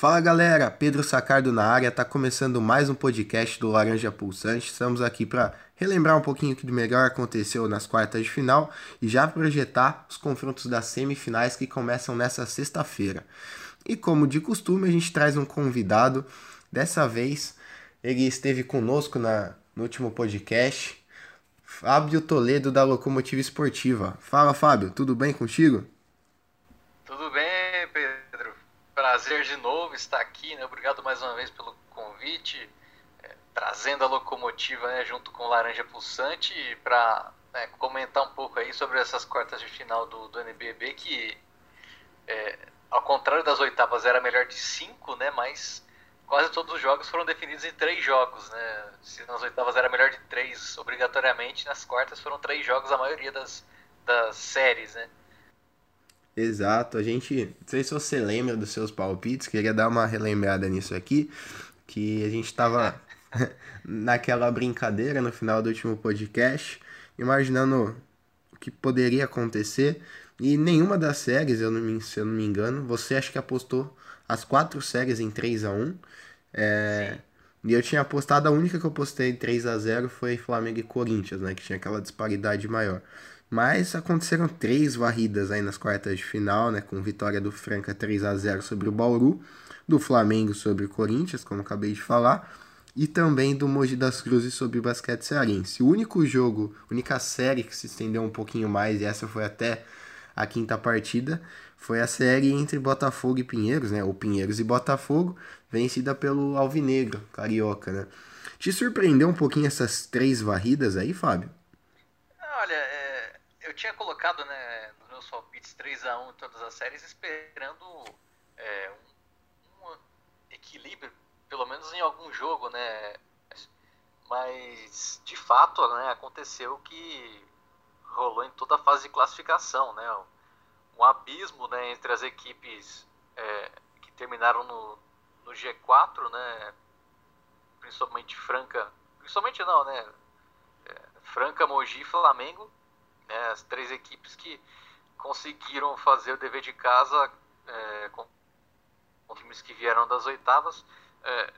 Fala galera, Pedro Sacardo na área, tá começando mais um podcast do Laranja Pulsante. Estamos aqui para relembrar um pouquinho o que de melhor aconteceu nas quartas de final e já projetar os confrontos das semifinais que começam nessa sexta-feira. E como de costume, a gente traz um convidado. Dessa vez, ele esteve conosco na, no último podcast, Fábio Toledo da Locomotiva Esportiva. Fala Fábio, tudo bem contigo? Tudo bem, prazer de novo estar aqui, né? Obrigado mais uma vez pelo convite, é, trazendo a locomotiva né, junto com Laranja Pulsante para né, comentar um pouco aí sobre essas quartas de final do, do NBB que, é, ao contrário das oitavas, era melhor de cinco, né? Mas quase todos os jogos foram definidos em três jogos, né? Se nas oitavas era melhor de três obrigatoriamente, nas quartas foram três jogos a maioria das, das séries, né? Exato, a gente, não sei se você lembra dos seus palpites, queria dar uma relembrada nisso aqui, que a gente estava naquela brincadeira no final do último podcast, imaginando o que poderia acontecer, e nenhuma das séries, eu não me, se eu não me engano, você acho que apostou as quatro séries em 3 a 1 é, e eu tinha apostado, a única que eu postei 3 a 0 foi Flamengo e Corinthians, né, que tinha aquela disparidade maior. Mas aconteceram três varridas aí nas quartas de final, né? Com vitória do Franca 3 a 0 sobre o Bauru, do Flamengo sobre o Corinthians, como acabei de falar, e também do Mogi das Cruzes sobre o basquete cearense. O único jogo, única série que se estendeu um pouquinho mais, e essa foi até a quinta partida, foi a série entre Botafogo e Pinheiros, né? Ou Pinheiros e Botafogo, vencida pelo Alvinegro, carioca, né? Te surpreendeu um pouquinho essas três varridas aí, Fábio? Tinha colocado né, nos meus palpites 3x1 em todas as séries, esperando é, um, um, equilíbrio, pelo menos em algum jogo, né? Mas, de fato, né, aconteceu que rolou em toda a fase de classificação, né? Um abismo né, entre as equipes é, que terminaram no, no G4, né? Principalmente Franca, principalmente não, né? É, Franca, Mogi e Flamengo né, as três equipes que conseguiram fazer o dever de casa é, com, com, times que vieram das oitavas. É,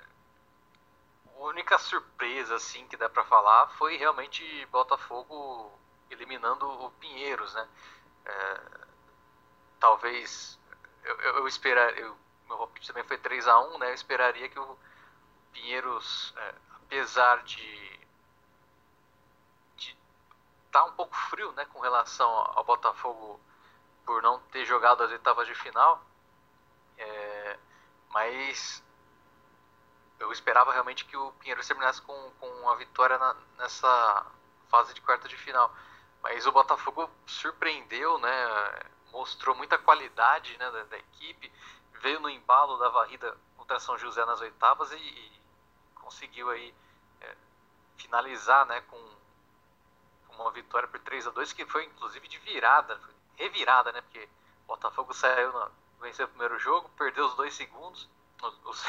a única surpresa assim que dá para falar foi realmente Botafogo eliminando o Pinheiros, né? É, talvez eu, eu, eu esperar, eu, meu palpite também foi 3 a 1 né? Eu esperaria que o Pinheiros, é, apesar de tá um pouco frio, né, com relação ao Botafogo por não ter jogado as oitavas de final. É, mas eu esperava realmente que o Pinheiro terminasse com, com a vitória na, nessa fase de quarta de final. Mas o Botafogo surpreendeu, né? Mostrou muita qualidade né, da, da equipe, veio no embalo da varrida contra São José nas oitavas e, e conseguiu aí é, finalizar né, com uma vitória por 3 a 2 que foi inclusive de virada, revirada, né? Porque o Botafogo saiu, venceu o primeiro jogo, perdeu os dois segundos, os, os,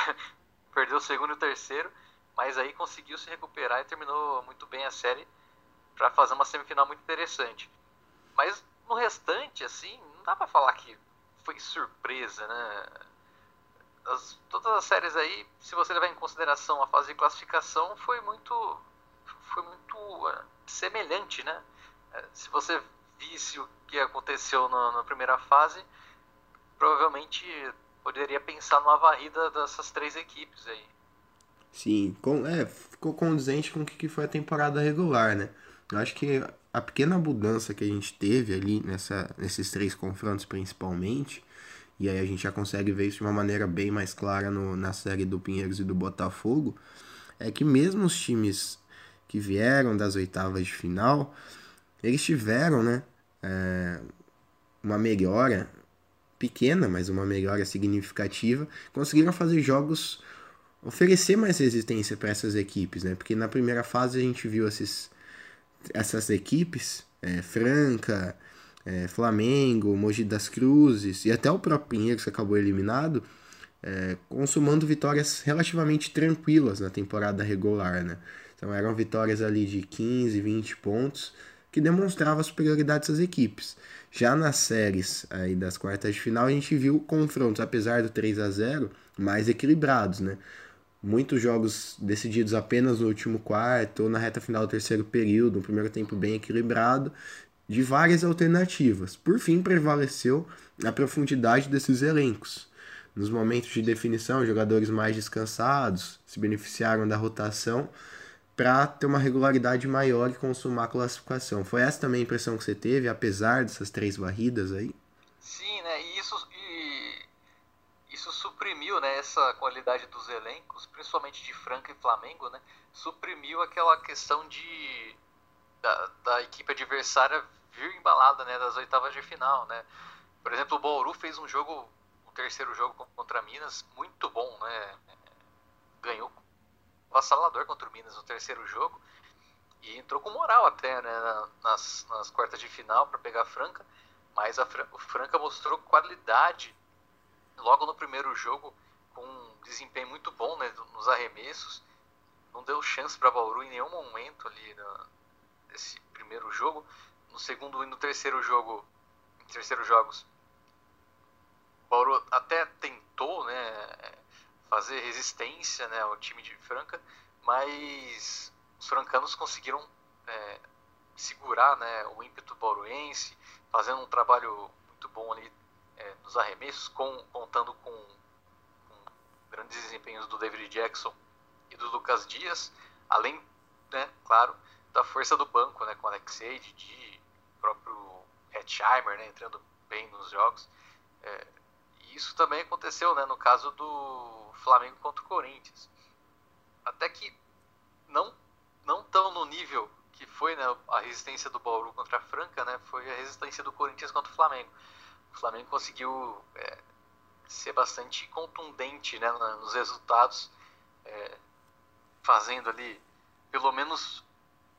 perdeu o segundo e o terceiro, mas aí conseguiu se recuperar e terminou muito bem a série para fazer uma semifinal muito interessante. Mas no restante, assim, não dá para falar que foi surpresa, né? As, todas as séries aí, se você levar em consideração a fase de classificação, foi muito foi muito semelhante, né? É, se você visse o que aconteceu na, na, primeira fase, provavelmente poderia pensar numa varrida dessas três equipes aí. Sim, com, é, ficou condizente com o que foi a temporada regular, né? Eu acho que a pequena mudança que a gente teve ali nessa, nesses três confrontos principalmente, e aí a gente já consegue ver isso de uma maneira bem mais clara no, na série do Pinheiros e do Botafogo, é que mesmo os times que vieram das oitavas de final, eles tiveram, né, é, uma melhora pequena, mas uma melhora significativa, conseguiram fazer jogos oferecer mais resistência para essas equipes, né? Porque na primeira fase a gente viu esses, essas equipes, é, Franca, é, Flamengo, Mogi das Cruzes e até o próprio Pinheiros que acabou eliminado, é, consumando vitórias relativamente tranquilas na temporada regular, né? Então eram vitórias ali de 15, 20 pontos, que demonstrava a superioridade dessas equipes. Já nas séries aí das quartas de final, a gente viu confrontos, apesar do 3 a 0 mais equilibrados, né? Muitos jogos decididos apenas no último quarto ou na reta final do terceiro período, um primeiro tempo bem equilibrado, de várias alternativas. Por fim, prevaleceu a profundidade desses elencos. Nos momentos de definição, jogadores mais descansados se beneficiaram da rotação para ter uma regularidade maior e consumar a classificação. Foi essa também a impressão que você teve, apesar dessas três varridas aí? Sim, né? E isso, e isso suprimiu né, essa qualidade dos elencos, principalmente de Franca e Flamengo, né? Suprimiu aquela questão de da, da equipe adversária vir embalada né, das oitavas de final, né? Por exemplo, o Bauru fez um jogo, o terceiro jogo contra Minas, muito bom, né? Ganhou avassalador contra o Minas no terceiro jogo e entrou com moral até né, nas, nas quartas de final para pegar a Franca, mas a o Franca mostrou qualidade logo no primeiro jogo com um desempenho muito bom né, nos arremessos, não deu chance para Bauru em nenhum momento ali nesse primeiro jogo, no segundo e no terceiro jogo, em terceiros jogos, Bauru até tentou, né, fazer resistência né, ao time de Franca, mas os francanos conseguiram é, segurar né, o ímpeto bauruense, fazendo um trabalho muito bom ali é, nos arremessos, com, contando com, com, grandes desempenhos do David Jackson e do Lucas Dias, além, né, claro, da força do banco, né, com Alexei, Didi, próprio Hetzheimer, né, entrando bem nos jogos. É, isso também aconteceu né, no caso do Flamengo contra o Corinthians. Até que não, não tão no nível que foi né, a resistência do Bauru contra a Franca, né, foi a resistência do Corinthians contra o Flamengo. O Flamengo conseguiu é, ser bastante contundente né, nos resultados, é, fazendo ali pelo menos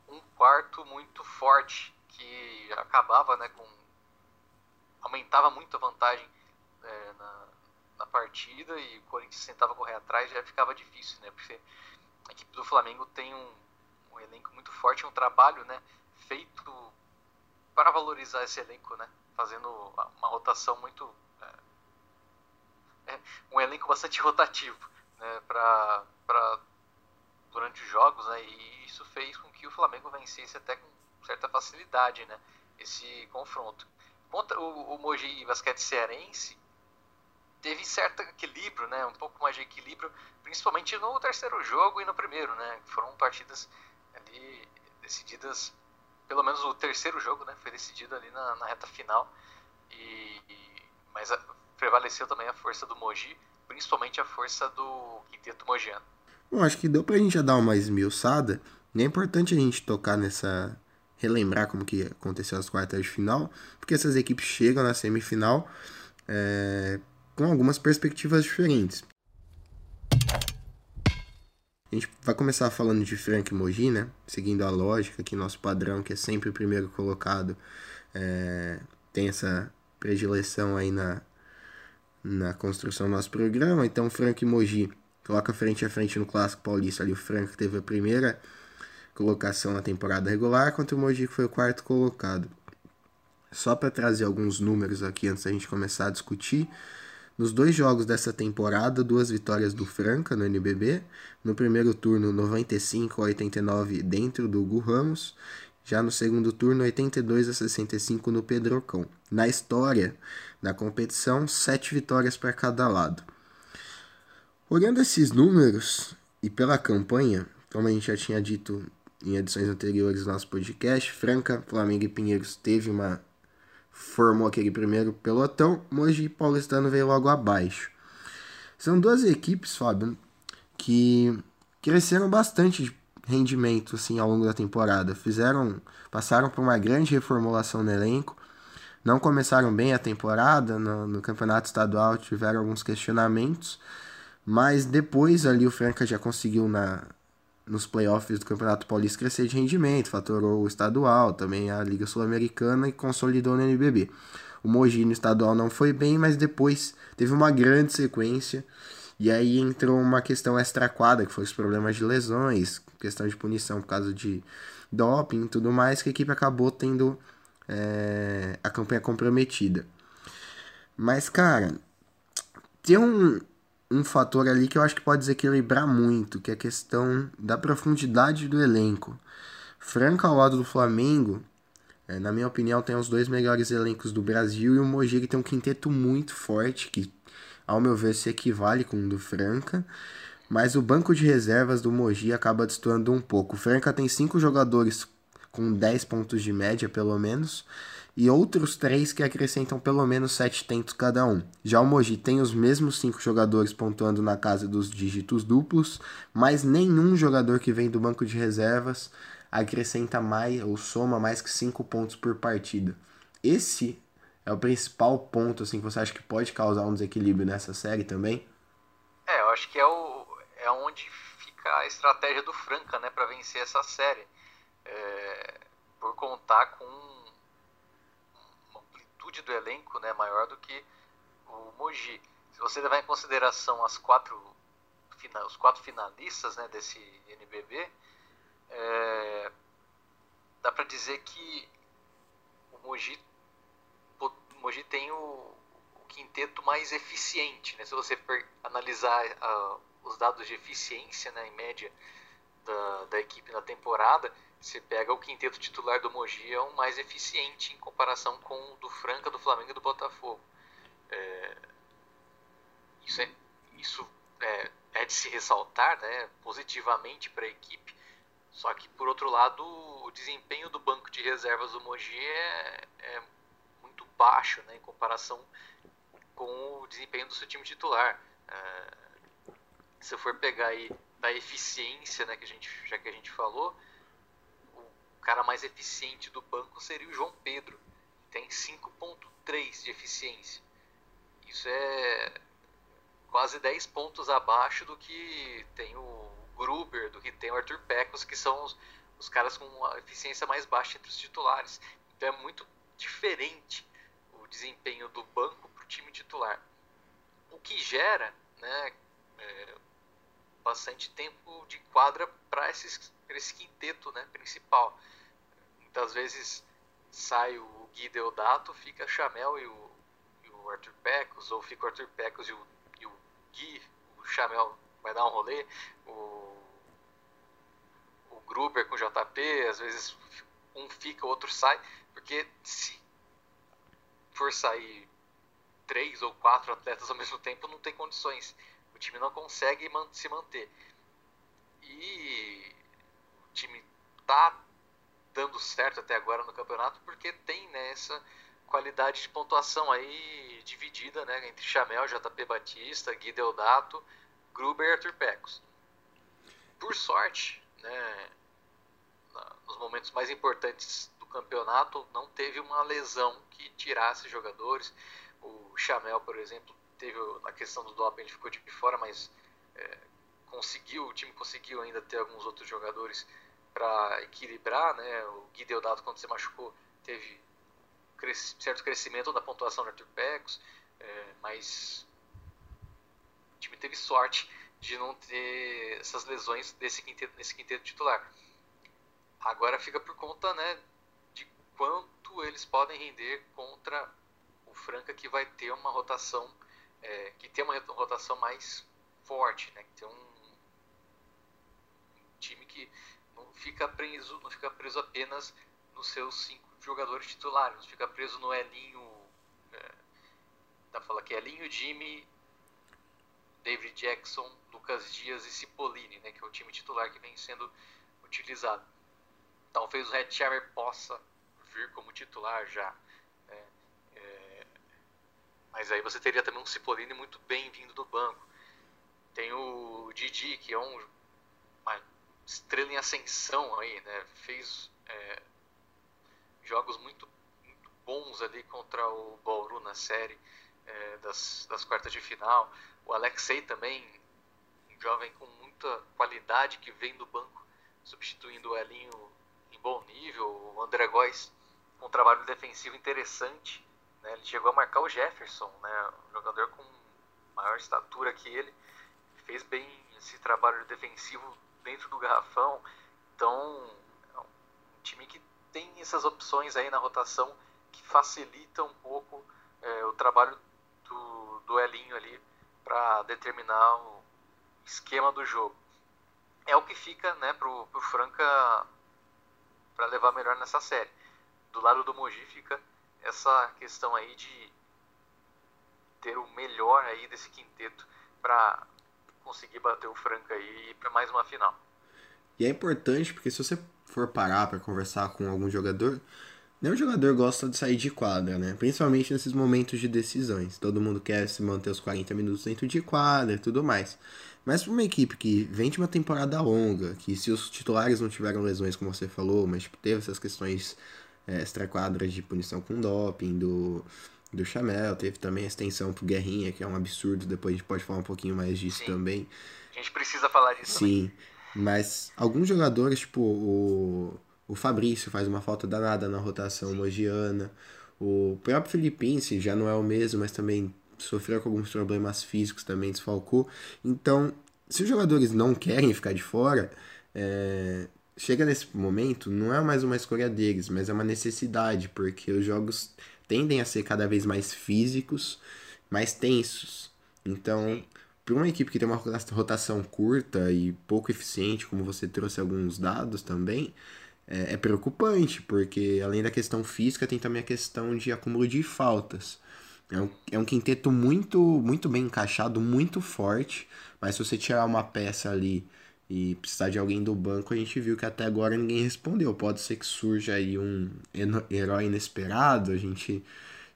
um quarto muito forte que acabava né, com aumentava muito a vantagem é, na, na partida e o Corinthians tentava correr atrás, já ficava difícil, né? Porque a equipe do Flamengo tem um, um elenco muito forte, um trabalho, né? Feito para valorizar esse elenco, né? Fazendo uma rotação muito é, é, um elenco bastante rotativo, né? Para para durante os jogos, né? E isso fez com que o Flamengo vencesse até com certa facilidade, né? Esse confronto. Contra o, o Mogi Basquete Cearense, teve certo equilíbrio, né? Um pouco mais de equilíbrio, principalmente no terceiro jogo e no primeiro, né? Foram partidas ali decididas, pelo menos o terceiro jogo, né? Foi decidido ali na, na reta final. E, mas a, prevaleceu também a força do Mogi, principalmente a força do quinteto mogiano. Bom, acho que deu pra gente já dar uma esmiuçada. E é importante a gente tocar nessa. relembrar como que aconteceu as quartas de final, porque essas equipes chegam na semifinal. É, com algumas perspectivas diferentes. A gente vai começar falando de Frank Moji, né? Seguindo a lógica que nosso padrão, que é sempre o primeiro colocado, é, tem essa predileção aí na, na construção do nosso programa. Então, Frank Moji coloca frente a frente no Clássico Paulista. Ali o Frank teve a primeira colocação na temporada regular, enquanto o Moji foi o quarto colocado. Só para trazer alguns números aqui antes da gente começar a discutir. Nos dois jogos dessa temporada, duas vitórias do Franca no NBB. No primeiro turno, 95 a 89 dentro do Hugo Ramos. Já no segundo turno, 82 a 65 no Pedrocão. Na história da competição, sete vitórias para cada lado. Olhando esses números e pela campanha, como a gente já tinha dito em edições anteriores do nosso podcast, Franca, Flamengo e Pinheiros teve uma formou aquele primeiro pelotão, Mogi Paulistano veio logo abaixo. São duas equipes, Fábio, que cresceram bastante de rendimento assim ao longo da temporada. Fizeram, passaram por uma grande reformulação no elenco. Não começaram bem a temporada no, no campeonato estadual, tiveram alguns questionamentos, mas depois ali o Franca já conseguiu na nos playoffs do Campeonato Paulista crescer de rendimento, fatorou o estadual, também a Liga Sul-Americana e consolidou no NBB. O Mogi no estadual não foi bem, mas depois teve uma grande sequência. E aí entrou uma questão extra-quadra, que foi os problemas de lesões, questão de punição por causa de doping e tudo mais, que a equipe acabou tendo é, a campanha comprometida. Mas, cara, tem um, um fator ali que eu acho que pode desequilibrar muito, que é a questão da profundidade do elenco. Franca ao lado do Flamengo, é, na minha opinião, tem os dois melhores elencos do Brasil e o Mogi tem um quinteto muito forte, que ao meu ver se equivale com o do Franca. Mas o banco de reservas do Mogi acaba destoando um pouco. O Franca tem cinco jogadores com 10 pontos de média, pelo menos, e outros três que acrescentam pelo menos 7 tentos cada um. Já o Mogi tem os mesmos cinco jogadores pontuando na casa dos dígitos duplos, mas nenhum jogador que vem do banco de reservas acrescenta mais ou soma mais que 5 pontos por partida. Esse é o principal ponto assim que você acha que pode causar um desequilíbrio nessa série também? É, eu acho que é o é onde fica a estratégia do Franca, né, para vencer essa série. É, por contar com do elenco, né, maior do que o Mogi. Se você levar em consideração as quatro os quatro finalistas, né, desse NBB, é, dá para dizer que o Mogi, o Mogi tem o, o quinteto mais eficiente. Né? Se você analisar uh, os dados de eficiência, né, em média, da, da equipe na temporada, você pega o quinteto titular do Mogi é o mais eficiente em comparação com o do Franca, do Flamengo e do Botafogo. É, isso é, isso é, é de se ressaltar né, positivamente para a equipe, só que, por outro lado, o desempenho do banco de reservas do Mogi é, é muito baixo né, em comparação com o desempenho do seu time titular. É, se eu for pegar aí da eficiência, né, que a gente, já que a gente falou, cara mais eficiente do banco seria o João Pedro, tem 5.3 de eficiência. Isso é quase 10 pontos abaixo do que tem o Gruber, do que tem o Arthur Pecos, que são os, os caras com a eficiência mais baixa entre os titulares. Então é muito diferente o desempenho do banco para o time titular. O que gera né, é, bastante tempo de quadra para esse quinteto né, principal. Muitas vezes sai o Gui Deodato, fica Chamel e o, e o Arthur Pecos, ou fica o Arthur Pecos e o, e o Gui, o Chamel vai dar um rolê, o, o Gruber com o JP, às vezes um fica, o outro sai, porque se for sair três ou quatro atletas ao mesmo tempo, não tem condições. O time não consegue se manter. E time tá dando certo até agora no campeonato porque tem né, essa qualidade de pontuação aí dividida né, entre Chamel, JP Batista, Gui Deodato, Gruber e Arthur Pecos. Por sorte, né, nos momentos mais importantes do campeonato, não teve uma lesão que tirasse jogadores. O Chamel, por exemplo, teve a questão do doping, ele ficou de fora, mas é, conseguiu, o time conseguiu ainda ter alguns outros jogadores para equilibrar, né? O Gui Deodato, quando se machucou, teve certo crescimento da pontuação do Arthur Pecos, é, mas o time teve sorte de não ter essas lesões desse quinteto, nesse quinteto titular. Agora fica por conta, né, de quanto eles podem render contra o Franca, que vai ter uma rotação é, que tem uma rotação mais forte, né? Que tem um, um, time que fica preso, não fica preso apenas nos seus cinco jogadores titulares, não fica preso no Elinho, é, dá pra falar que é Elinho, Jimmy, David Jackson, Lucas Dias e Cipollini, né? Que é o time titular que vem sendo utilizado. Talvez o Red Chamber possa vir como titular já mas aí você teria também um Cipollini muito bem vindo do banco. Tem o Didi, que é um, estrela em ascensão aí, né? Fez é, jogos muito, muito, bons ali contra o Bauru na série é, das, das quartas de final. O Alexei também, um jovem com muita qualidade que vem do banco, substituindo o Elinho em bom nível. O André Góes, um trabalho defensivo interessante né? Ele chegou a marcar o Jefferson, né? um jogador com maior estatura que ele. Fez bem esse trabalho defensivo dentro do garrafão. Então, é um time que tem essas opções aí na rotação que facilitam um pouco é, o trabalho do, do Elinho ali para determinar o esquema do jogo. É o que fica né, pro, pro Franca para levar melhor nessa série. Do lado do Mogi fica essa questão aí de ter o melhor aí desse quinteto para conseguir bater o Franca aí para mais uma final. E é importante porque se você for parar para conversar com algum jogador, nenhum jogador gosta de sair de quadra, né? Principalmente nesses momentos de decisões. Todo mundo quer se manter os 40 minutos dentro de quadra e tudo mais. Mas para uma equipe que vem de uma temporada longa, que se os titulares não tiveram lesões, como você falou, mas tipo, teve essas questões é, extra-quadras de punição com doping, do, do Chamel, teve também a extensão pro Guerrinha, que é um absurdo, depois a gente pode falar um pouquinho mais disso Sim. também. A gente precisa falar disso Sim, também. mas alguns jogadores, tipo o, o Fabrício faz uma falta danada na rotação Sim. mogiana, o próprio Filipense já não é o mesmo, mas também sofreu com alguns problemas físicos também, desfalcou. Então, se os jogadores não querem ficar de fora, é, chega nesse momento, não é mais uma escolha deles, mas é uma necessidade, porque os jogos tendem a ser cada vez mais físicos, mais tensos. Então, para uma equipe que tem uma rotação curta e pouco eficiente, como você trouxe alguns dados também, é, é preocupante, porque além da questão física, tem também a questão de acúmulo de faltas. É um, é um quinteto muito, muito bem encaixado, muito forte, mas se você tirar uma peça ali e precisar de alguém do banco, a gente viu que até agora ninguém respondeu. Pode ser que surja aí um herói inesperado, a gente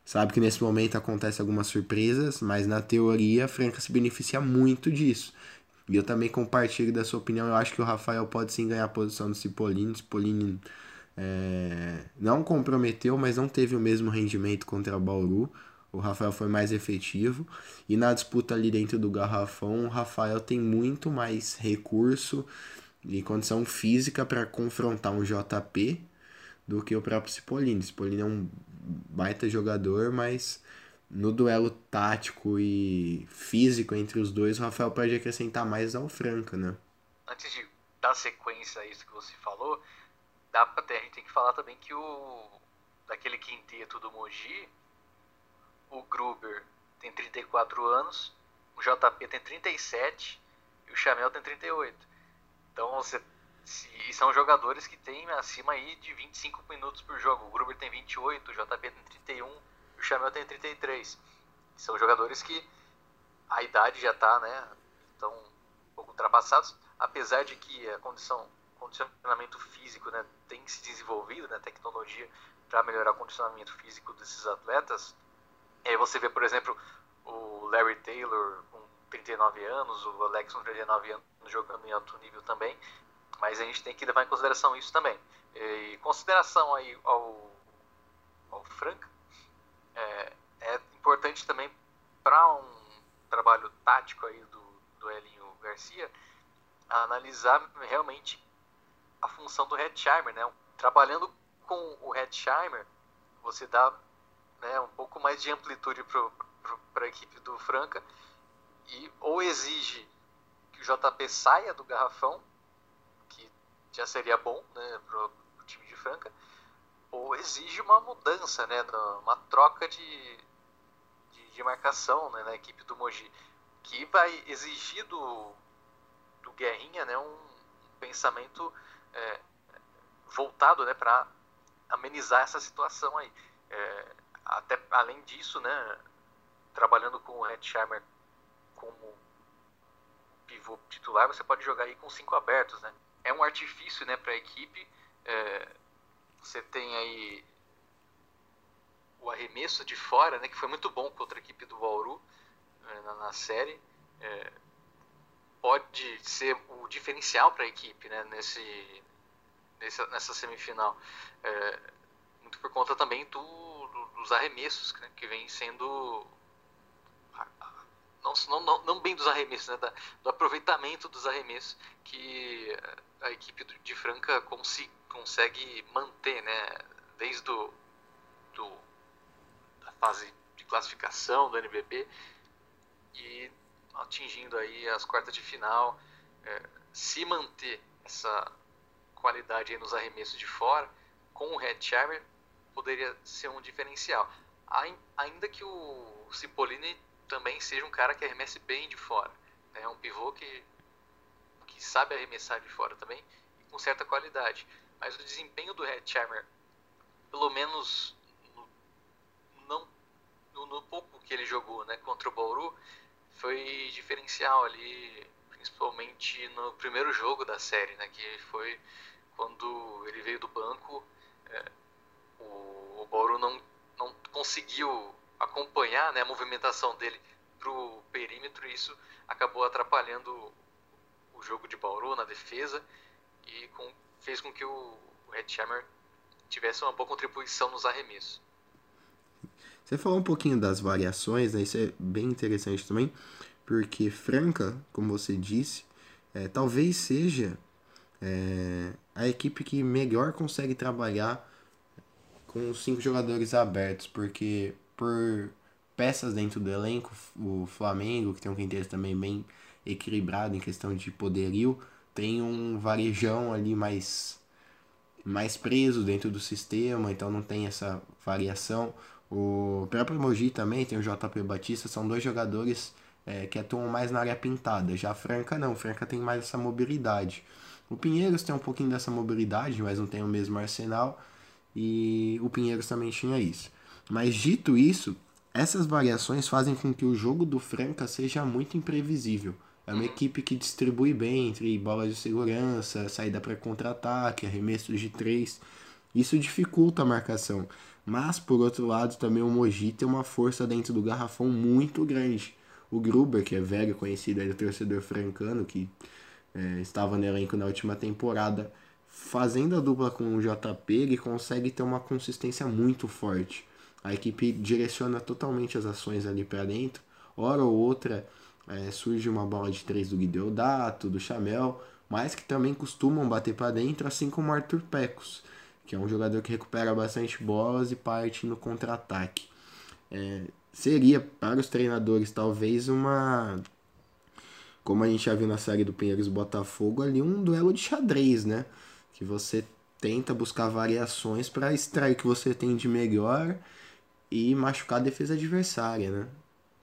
sabe que nesse momento acontece algumas surpresas, mas na teoria a Franca se beneficia muito disso. E eu também compartilho da sua opinião, eu acho que o Rafael pode sim ganhar a posição do Cipollini. Cipollini é, não comprometeu, mas não teve o mesmo rendimento contra o Bauru. O Rafael foi mais efetivo. E na disputa ali dentro do garrafão, o Rafael tem muito mais recurso e condição física para confrontar um JP do que o próprio Cipollini. Cipollini é um baita jogador, mas no duelo tático e físico entre os dois, o Rafael pode acrescentar mais ao Franca, né? Antes de dar sequência a isso que você falou, dá pra ter, a gente tem que falar também que o daquele quinteto do Mogi, o Gruber tem 34 anos, o JP tem 37 e o Chamel tem 38. Então você se, são jogadores que têm acima aí de 25 minutos por jogo. O Gruber tem 28, o JP tem 31 e o Chamel tem 33. São jogadores que a idade já está, né, tão um pouco ultrapassados, apesar de que a condição condicionamento físico, né, tem se desenvolvido, né, tecnologia para melhorar o condicionamento físico desses atletas. E aí você vê, por exemplo, o Larry Taylor com 39 anos, o Alex com 39 anos jogando em alto nível também, mas a gente tem que levar em consideração isso também. E consideração aí ao, ao Franca, é, é importante também para um trabalho tático aí do, do Elinho Garcia, analisar realmente a função do Hetzheimer, né? Trabalhando com o Hetzheimer, você dá né, um pouco mais de amplitude para a equipe do Franca e ou exige que o JP saia do garrafão, que já seria bom né, para o time de Franca, ou exige uma mudança, né, uma troca de, de, de marcação né, na equipe do Mogi, que vai exigir do, do Guerrinha né, um pensamento é, voltado né, para amenizar essa situação aí. É, até além disso, né, trabalhando com o Hetzheimer como pivô titular, você pode jogar aí com cinco abertos, né? É um artifício, né, para a equipe. É, você tem aí o arremesso de fora, né, que foi muito bom contra a equipe do Bauru é, na, na, série. É, pode ser o diferencial para a equipe, né, nesse, nessa, nessa semifinal. É, muito por conta também do dos arremessos né, que vem sendo não, não, não bem dos arremessos, né, da, do aproveitamento dos arremessos que a equipe de Franca consi, consegue manter, né, desde do, do, da fase de classificação do NBB e atingindo aí as quartas de final, é, se manter essa qualidade nos arremessos de fora, com o Red Charmer poderia ser um diferencial. Ainda que o Cipollini também seja um cara que arremesse bem de fora. É né? um pivô que, que sabe arremessar de fora também, com certa qualidade. Mas o desempenho do Red Charmer, pelo menos no, não, no, no, pouco que ele jogou né, contra o Bauru, foi diferencial ali, principalmente no primeiro jogo da série, né, que foi quando ele veio do banco. É, o, o Bauru não, não conseguiu acompanhar né, a movimentação dele para o perímetro e isso acabou atrapalhando o jogo de Bauru na defesa e com, fez com que o Red Hammer tivesse uma boa contribuição nos arremessos. Você falou um pouquinho das variações, né? isso é bem interessante também, porque Franca, como você disse, é, talvez seja é, a equipe que melhor consegue trabalhar com os cinco jogadores abertos, porque por peças dentro do elenco, o Flamengo, que tem um quinteto também bem equilibrado em questão de poderio, tem um varejão ali mais mais preso dentro do sistema, então não tem essa variação. O próprio Mogi também tem o JP Batista, são dois jogadores é, que atuam mais na área pintada. Já a Franca não, a Franca tem mais essa mobilidade. O Pinheiros tem um pouquinho dessa mobilidade, mas não tem o mesmo arsenal. E o Pinheiros também tinha isso. Mas dito isso, essas variações fazem com que o jogo do Franca seja muito imprevisível. É uma equipe que distribui bem entre bolas de segurança, saída para contra-ataque, arremessos de três. Isso dificulta a marcação. Mas, por outro lado, também o Mogi tem uma força dentro do garrafão muito grande. O Gruber, que é velho conhecido aí do torcedor francano, que é, estava no elenco na última temporada, fazendo a dupla com o JP, ele consegue ter uma consistência muito forte. A equipe direciona totalmente as ações ali para dentro. Hora ou outra é, surge uma bola de três do Guideodato, do Chamel, mas que também costumam bater para dentro, assim como o Arthur Pecos, que é um jogador que recupera bastante bolas e parte no contra-ataque. É, seria para os treinadores talvez uma como a gente já viu na série do Pinheiros Botafogo ali um duelo de xadrez, né? Que você tenta buscar variações para extrair o que você tem de melhor e machucar a defesa adversária, né?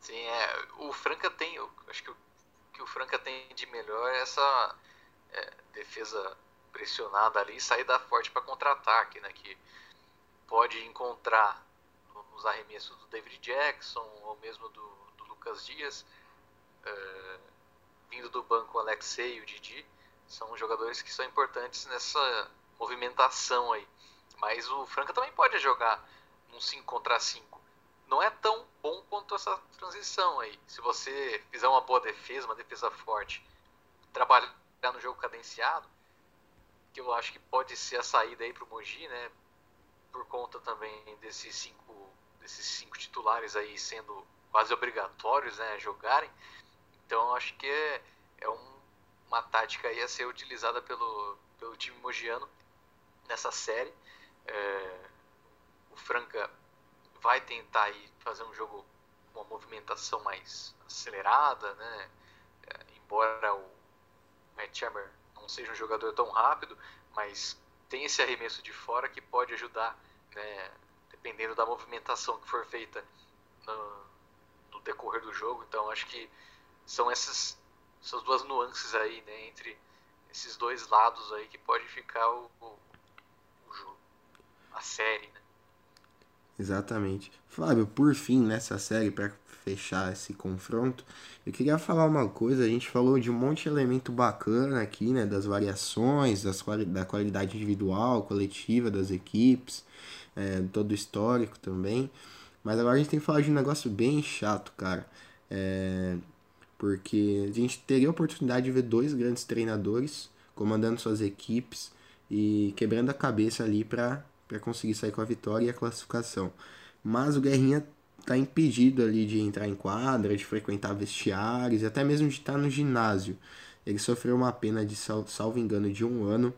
Sim, é. O Franca tem, eu acho que o que o Franca tem de melhor é essa é, defesa pressionada ali, saída forte para contra-ataque, né? Que pode encontrar nos arremessos do David Jackson ou mesmo do, do Lucas Dias, é, vindo do banco o Alexei e o Didi, são jogadores que são importantes nessa movimentação aí. Mas o Franca também pode jogar um 5 contra 5. Não é tão bom quanto essa transição aí. Se você fizer uma boa defesa, uma defesa forte, trabalhar no jogo cadenciado, que eu acho que pode ser a saída aí para o Mogi, né? Por conta também desses cinco, desses cinco titulares aí sendo quase obrigatórios, né, jogarem. Então acho que é, é um, uma tática aí a ser utilizada pelo, pelo time mogiano nessa série. É, o Franca vai tentar aí fazer um jogo com uma movimentação mais acelerada, né? É, embora o Matt Hammer não seja um jogador tão rápido, mas tem esse arremesso de fora que pode ajudar, né? dependendo da movimentação que for feita no, no decorrer do jogo. Então acho que são essas, essas duas nuances aí, né? entre esses dois lados aí que pode ficar o, o, o jogo, a série, né? Exatamente. Flávio, por fim, nessa série, para fechar esse confronto, eu queria falar uma coisa. A gente falou de um monte de elemento bacana aqui, né? Das variações, das, da qualidade individual, coletiva das equipes, é, todo o histórico também. Mas agora a gente tem que falar de um negócio bem chato, cara. É, porque a gente teria a oportunidade de ver dois grandes treinadores comandando suas equipes e quebrando a cabeça ali para conseguir sair com a vitória e a classificação. Mas o Guerrinha está impedido ali de entrar em quadra, de frequentar vestiários e até mesmo de estar no ginásio. Ele sofreu uma pena de, salvo engano, de um ano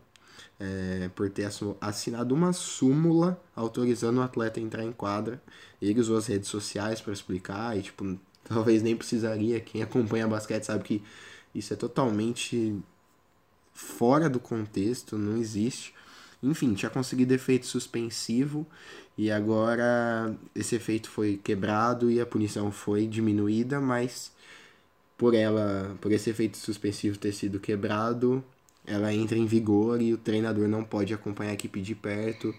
é, por ter assinado uma súmula autorizando o atleta a entrar em quadra. Ele usou as redes sociais para explicar e, tipo, talvez nem precisaria. Quem acompanha basquete sabe que isso é totalmente fora do contexto, não existe. enfim, tinha conseguido efeito suspensivo e agora esse efeito foi quebrado e a punição foi diminuída, mas por ela, por esse efeito suspensivo ter sido quebrado, ela entra em vigor e o treinador não pode acompanhar a equipe de perto.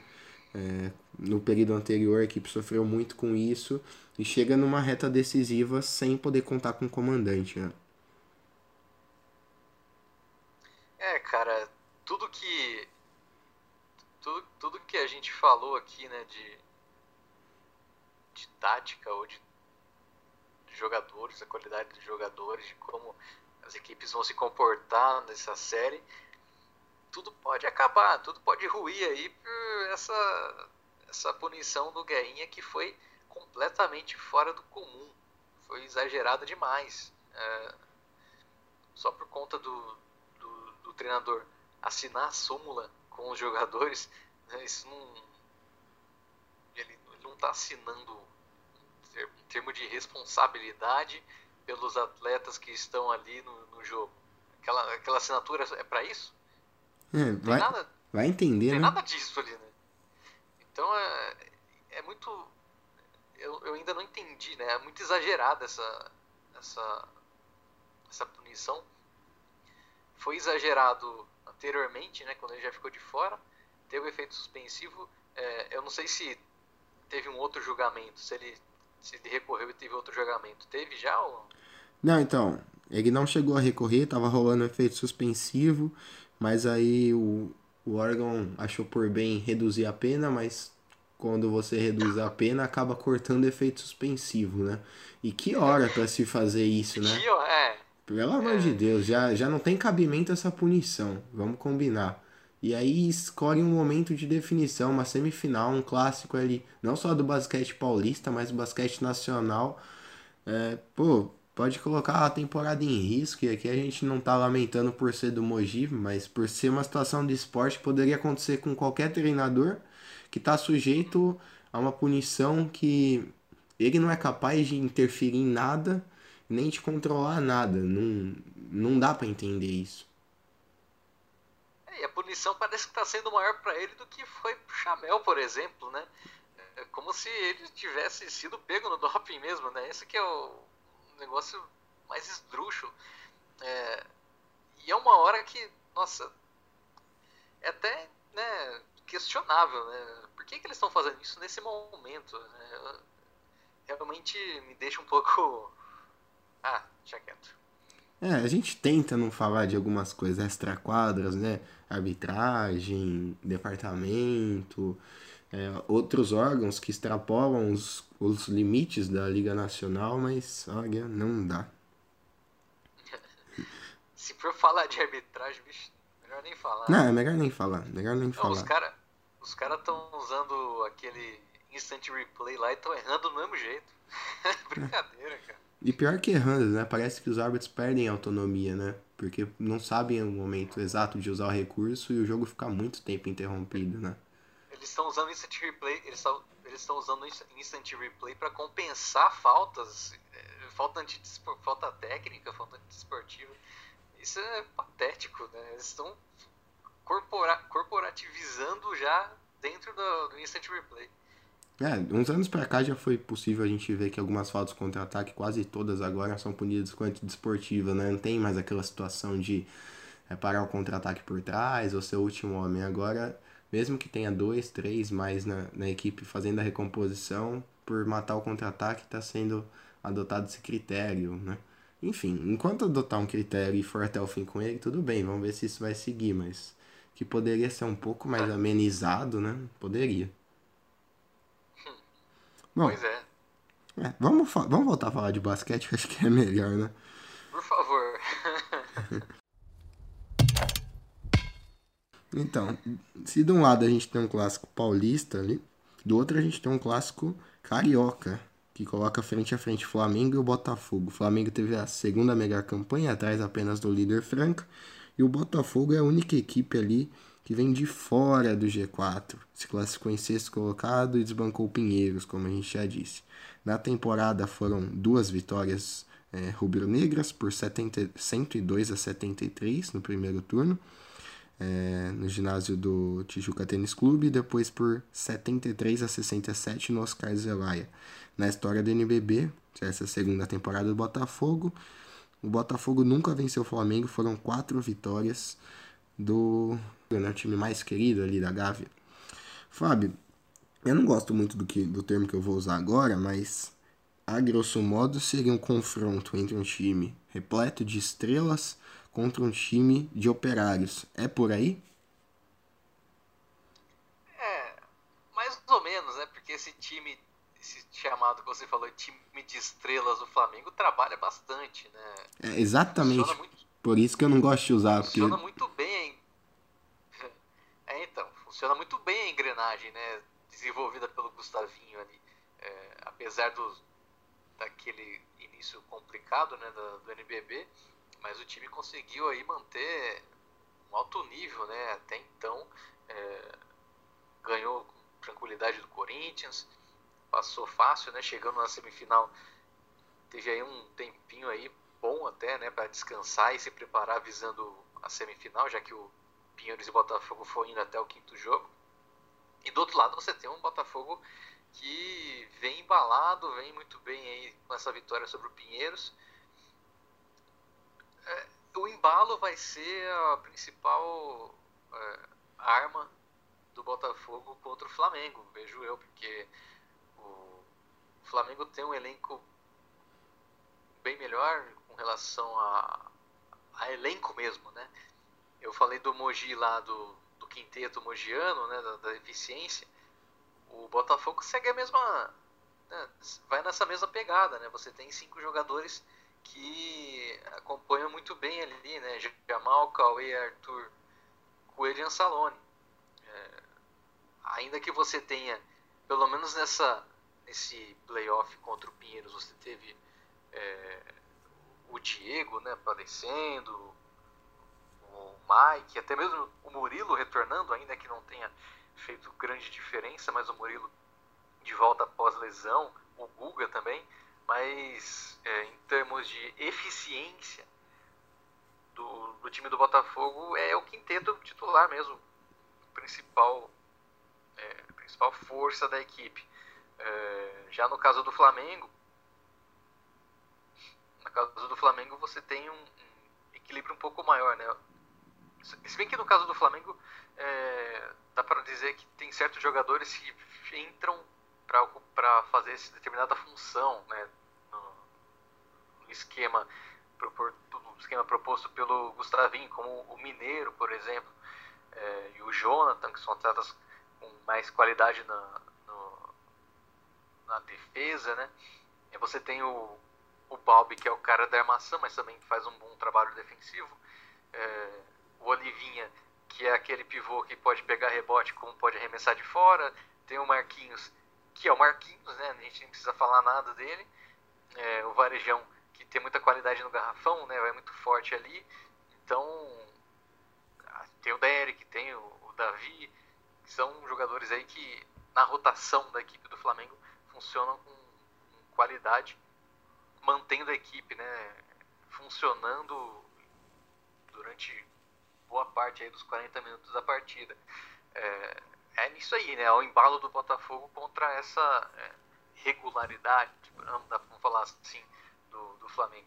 É, no período anterior, a equipe sofreu muito com isso e chega numa reta decisiva sem poder contar com o comandante. Né? É, cara, tudo que tudo, tudo que a gente falou aqui, né, de, de tática ou de jogadores, a qualidade dos jogadores, de como as equipes vão se comportar nessa série, tudo pode acabar, tudo pode ruir aí por essa, essa punição do Guerrinha que foi completamente fora do comum, foi exagerada demais. É, só por conta do, do, do, treinador assinar a súmula com os jogadores, né, isso não. Ele, ele não está assinando em termos de responsabilidade pelos atletas que estão ali no, no jogo. Aquela, aquela assinatura é para isso? É, vai, nada, vai entender, tem né? nada disso ali, né? Então é, é muito. Eu, eu ainda não entendi, né? É muito exagerada essa, essa, essa punição. Foi exagerado anteriormente, né? Quando ele já ficou de fora. Teve um efeito suspensivo. É, eu não sei se teve um outro julgamento, se ele se ele recorreu e teve outro julgamento. Teve já ou... Não, então, ele não chegou a recorrer, tava rolando efeito suspensivo, mas aí o, o órgão achou por bem reduzir a pena, mas quando você reduz a pena, acaba cortando efeito suspensivo, né? E que hora para se fazer isso, né? É. Pelo amor é. de Deus, já, já não tem cabimento essa punição, vamos combinar. E aí escolhe um momento de definição, uma semifinal, um clássico ali, não só do basquete paulista, mas do basquete nacional. É, pô, pode colocar a temporada em risco, e aqui a gente não tá lamentando por ser do Mogi, mas por ser uma situação de esporte que poderia acontecer com qualquer treinador que tá sujeito a uma punição que ele não é capaz de interferir em nada, nem de controlar nada. Não, não dá para entender isso. É, e a punição parece que está sendo maior para ele do que foi pro Chamel, por exemplo, né? É como se ele tivesse sido pego no doping mesmo, né? Esse que é o negócio mais esdrúxulo. É, e é uma hora que, nossa, é até né, questionável, né? Por que, que eles estão fazendo isso nesse momento? Né? Realmente me deixa um pouco. Ah, deixa quieto. É, a gente tenta não falar de algumas coisas extra-quadras, né? Arbitragem, departamento, é, outros órgãos que extrapolam os, os limites da Liga Nacional, mas olha, não dá. Se for falar de arbitragem, bicho, melhor nem falar. Não, é melhor nem falar, melhor nem não, falar. Os caras os cara estão usando aquele instant replay lá e estão errando do mesmo jeito. Brincadeira, cara. E pior que errando, né? Parece que os árbitros perdem autonomia, né? Porque não sabem o momento exato de usar o recurso e o jogo fica muito tempo interrompido, né? Eles estão usando instant replay, eles estão usando instant replay para compensar faltas, é, falta falta técnica, falta antidesportiva. Isso é patético, né? Eles estão corpora corporativizando já dentro do, do instant replay. É, uns anos pra cá já foi possível a gente ver que algumas faltas contra-ataque, quase todas agora, são punidas com antidesportiva, né? Não tem mais aquela situação de é, parar o contra-ataque por trás ou ser o último homem. Agora, mesmo que tenha dois, três mais na, na equipe fazendo a recomposição, por matar o contra-ataque está sendo adotado esse critério, né? Enfim, enquanto adotar um critério e for até o fim com ele, tudo bem, vamos ver se isso vai seguir, mas que poderia ser um pouco mais amenizado, né? Poderia. Bom, pois é. é vamos, vamos voltar a falar de basquete, acho que é melhor, né? Por favor. então, se de um lado a gente tem um clássico paulista ali, do outro a gente tem um clássico carioca, que coloca frente a frente Flamengo e o Botafogo. O Flamengo teve a segunda melhor campanha, atrás apenas do líder Franca, e o Botafogo é a única equipe ali que vem de fora do G4. Se classificou em sexto colocado e desbancou o Pinheiros, como a gente já disse. Na temporada foram duas vitórias é, rubro-negras por 70, 102 a 73 no primeiro turno. É, no ginásio do Tijuca Tênis Clube depois por 73 a 67 no Oscar Zelaya. Na história do NBB, essa segunda temporada do Botafogo, o Botafogo nunca venceu o Flamengo, foram quatro vitórias do né, time mais querido ali da Gávea. Fábio, eu não gosto muito do, que, do termo que eu vou usar agora, mas a grosso modo seria um confronto entre um time repleto de estrelas contra um time de operários. É por aí? É, mais ou menos, né? Porque esse time, esse chamado que você falou, time de estrelas do Flamengo, trabalha bastante, né? É, exatamente. Muito, por isso que eu não gosto de usar. Funciona porque... muito bem. É, então, funciona muito bem a engrenagem, né? Desenvolvida pelo Gustavinho ali. É, apesar do, daquele início complicado né, do, do NBB, mas o time conseguiu aí manter um alto nível, né? Até então é, ganhou tranquilidade do Corinthians, passou fácil, né? Chegando na semifinal, teve aí um tempinho aí bom até, né? Para descansar e se preparar visando a semifinal, já que o Pinheiros e Botafogo foi indo até o quinto jogo. E do outro lado você tem um Botafogo que vem embalado, vem muito bem aí com essa vitória sobre o Pinheiros o embalo vai ser a principal é, arma do Botafogo contra o Flamengo, vejo eu, porque o Flamengo tem um elenco bem melhor com relação a, a elenco mesmo, né? Eu falei do Mogi lá, do, do quinteto mogiano, né, da, da eficiência. O Botafogo segue a mesma... Né, vai nessa mesma pegada, né? Você tem cinco jogadores que acompanham muito bem ali, né? Jamal, Cauê, Arthur, Coelho e Ansalone. É, ainda que você tenha, pelo menos nessa, nesse playoff contra o Pinheiros, você teve é, o Diego né, aparecendo, o Mike, até mesmo o Murilo retornando, ainda que não tenha feito grande diferença, mas o Murilo de volta após lesão, o Guga também mas é, em termos de eficiência do, do, time do Botafogo é o quinteto titular mesmo, principal é, principal força da equipe. É, já no caso do Flamengo, no caso do Flamengo você tem um, um equilíbrio um pouco maior, né? Se bem que no caso do Flamengo é, dá para dizer que tem certos jogadores que entram para fazer essa determinada função, né? Esquema, esquema proposto pelo Gustavinho, como o Mineiro, por exemplo, é, e o Jonathan, que são atletas com mais qualidade na, no, na defesa, né? E você tem o, o Balbi, que é o cara da armação, mas também faz um bom trabalho defensivo. É, o Olivinha, que é aquele pivô que pode pegar rebote, como pode arremessar de fora. Tem o Marquinhos, que é o Marquinhos, né? A gente não precisa falar nada dele. É, o Varejão, que tem muita qualidade no garrafão, né? Vai muito forte ali. Então, ah, tem o Derek, tem o, o Davi, que são jogadores aí que na rotação da equipe do Flamengo funcionam com, com qualidade, mantendo a equipe, né? Funcionando durante boa parte aí dos 40 minutos da partida. É, é nisso aí, né? O embalo do Botafogo contra essa é, regularidade, vamos falar assim, do, do Flamengo.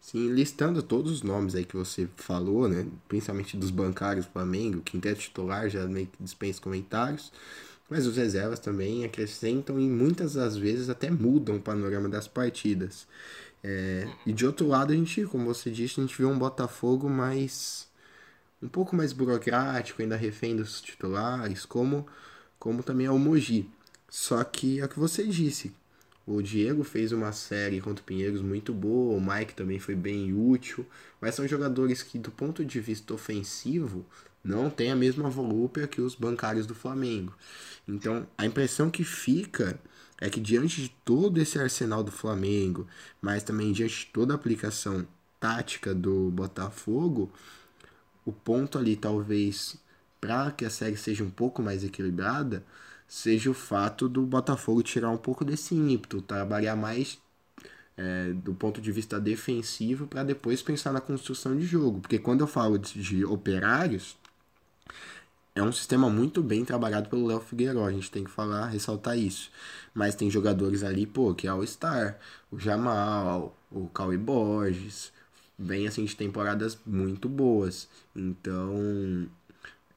Sim, listando todos os nomes aí que você falou, né? Principalmente dos bancários do Flamengo, quinteto titular já meio que dispensa comentários. Mas os reservas também acrescentam e muitas das vezes até mudam o panorama das partidas. É, e de outro lado, a gente, como você disse, a gente viu um Botafogo mais. um pouco mais burocrático, ainda refém dos titulares, como, como também é o Mogi. Só que é o que você disse, o Diego fez uma série contra o Pinheiros muito boa, o Mike também foi bem útil, mas são jogadores que, do ponto de vista ofensivo, não tem a mesma volúpia que os bancários do Flamengo. Então, a impressão que fica é que, diante de todo esse arsenal do Flamengo, mas também diante de toda a aplicação tática do Botafogo, o ponto ali, talvez, para que a série seja um pouco mais equilibrada, seja o fato do Botafogo tirar um pouco desse ímpeto, trabalhar mais é, do ponto de vista defensivo para depois pensar na construção de jogo. Porque quando eu falo de, de, operários, é um sistema muito bem trabalhado pelo Léo Figueiredo, a gente tem que falar, ressaltar isso. Mas tem jogadores ali, pô, que é o Star, o Jamal, o Cauê Borges, bem assim de temporadas muito boas. Então,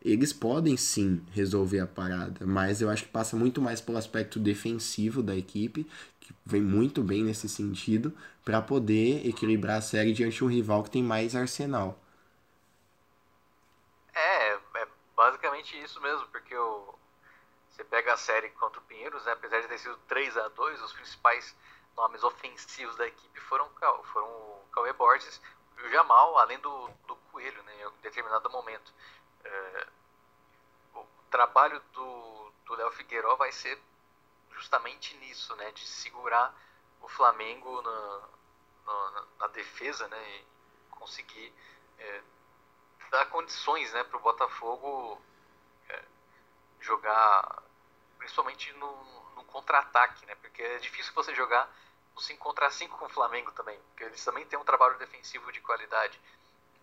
eles podem sim resolver a parada, mas eu acho que passa muito mais pelo aspecto defensivo da equipe, que vem muito bem nesse sentido, para poder equilibrar a série diante de um rival que tem mais arsenal. É, é basicamente isso mesmo, porque o, você pega a série contra o Pinheiros, né, apesar de ter sido 3 a 2 os principais nomes ofensivos da equipe foram, foram o Cauê Borges e o Jamal, além do, do Coelho, né, em determinado momento. É, o trabalho do Léo Figueiró vai ser justamente nisso, né, de segurar o Flamengo na, na, na defesa, né, e conseguir é, dar condições, né, para o Botafogo é, jogar, principalmente no, no contra-ataque, né, porque é difícil você jogar no 5 contra 5 com o Flamengo também, porque eles também têm um trabalho defensivo de qualidade.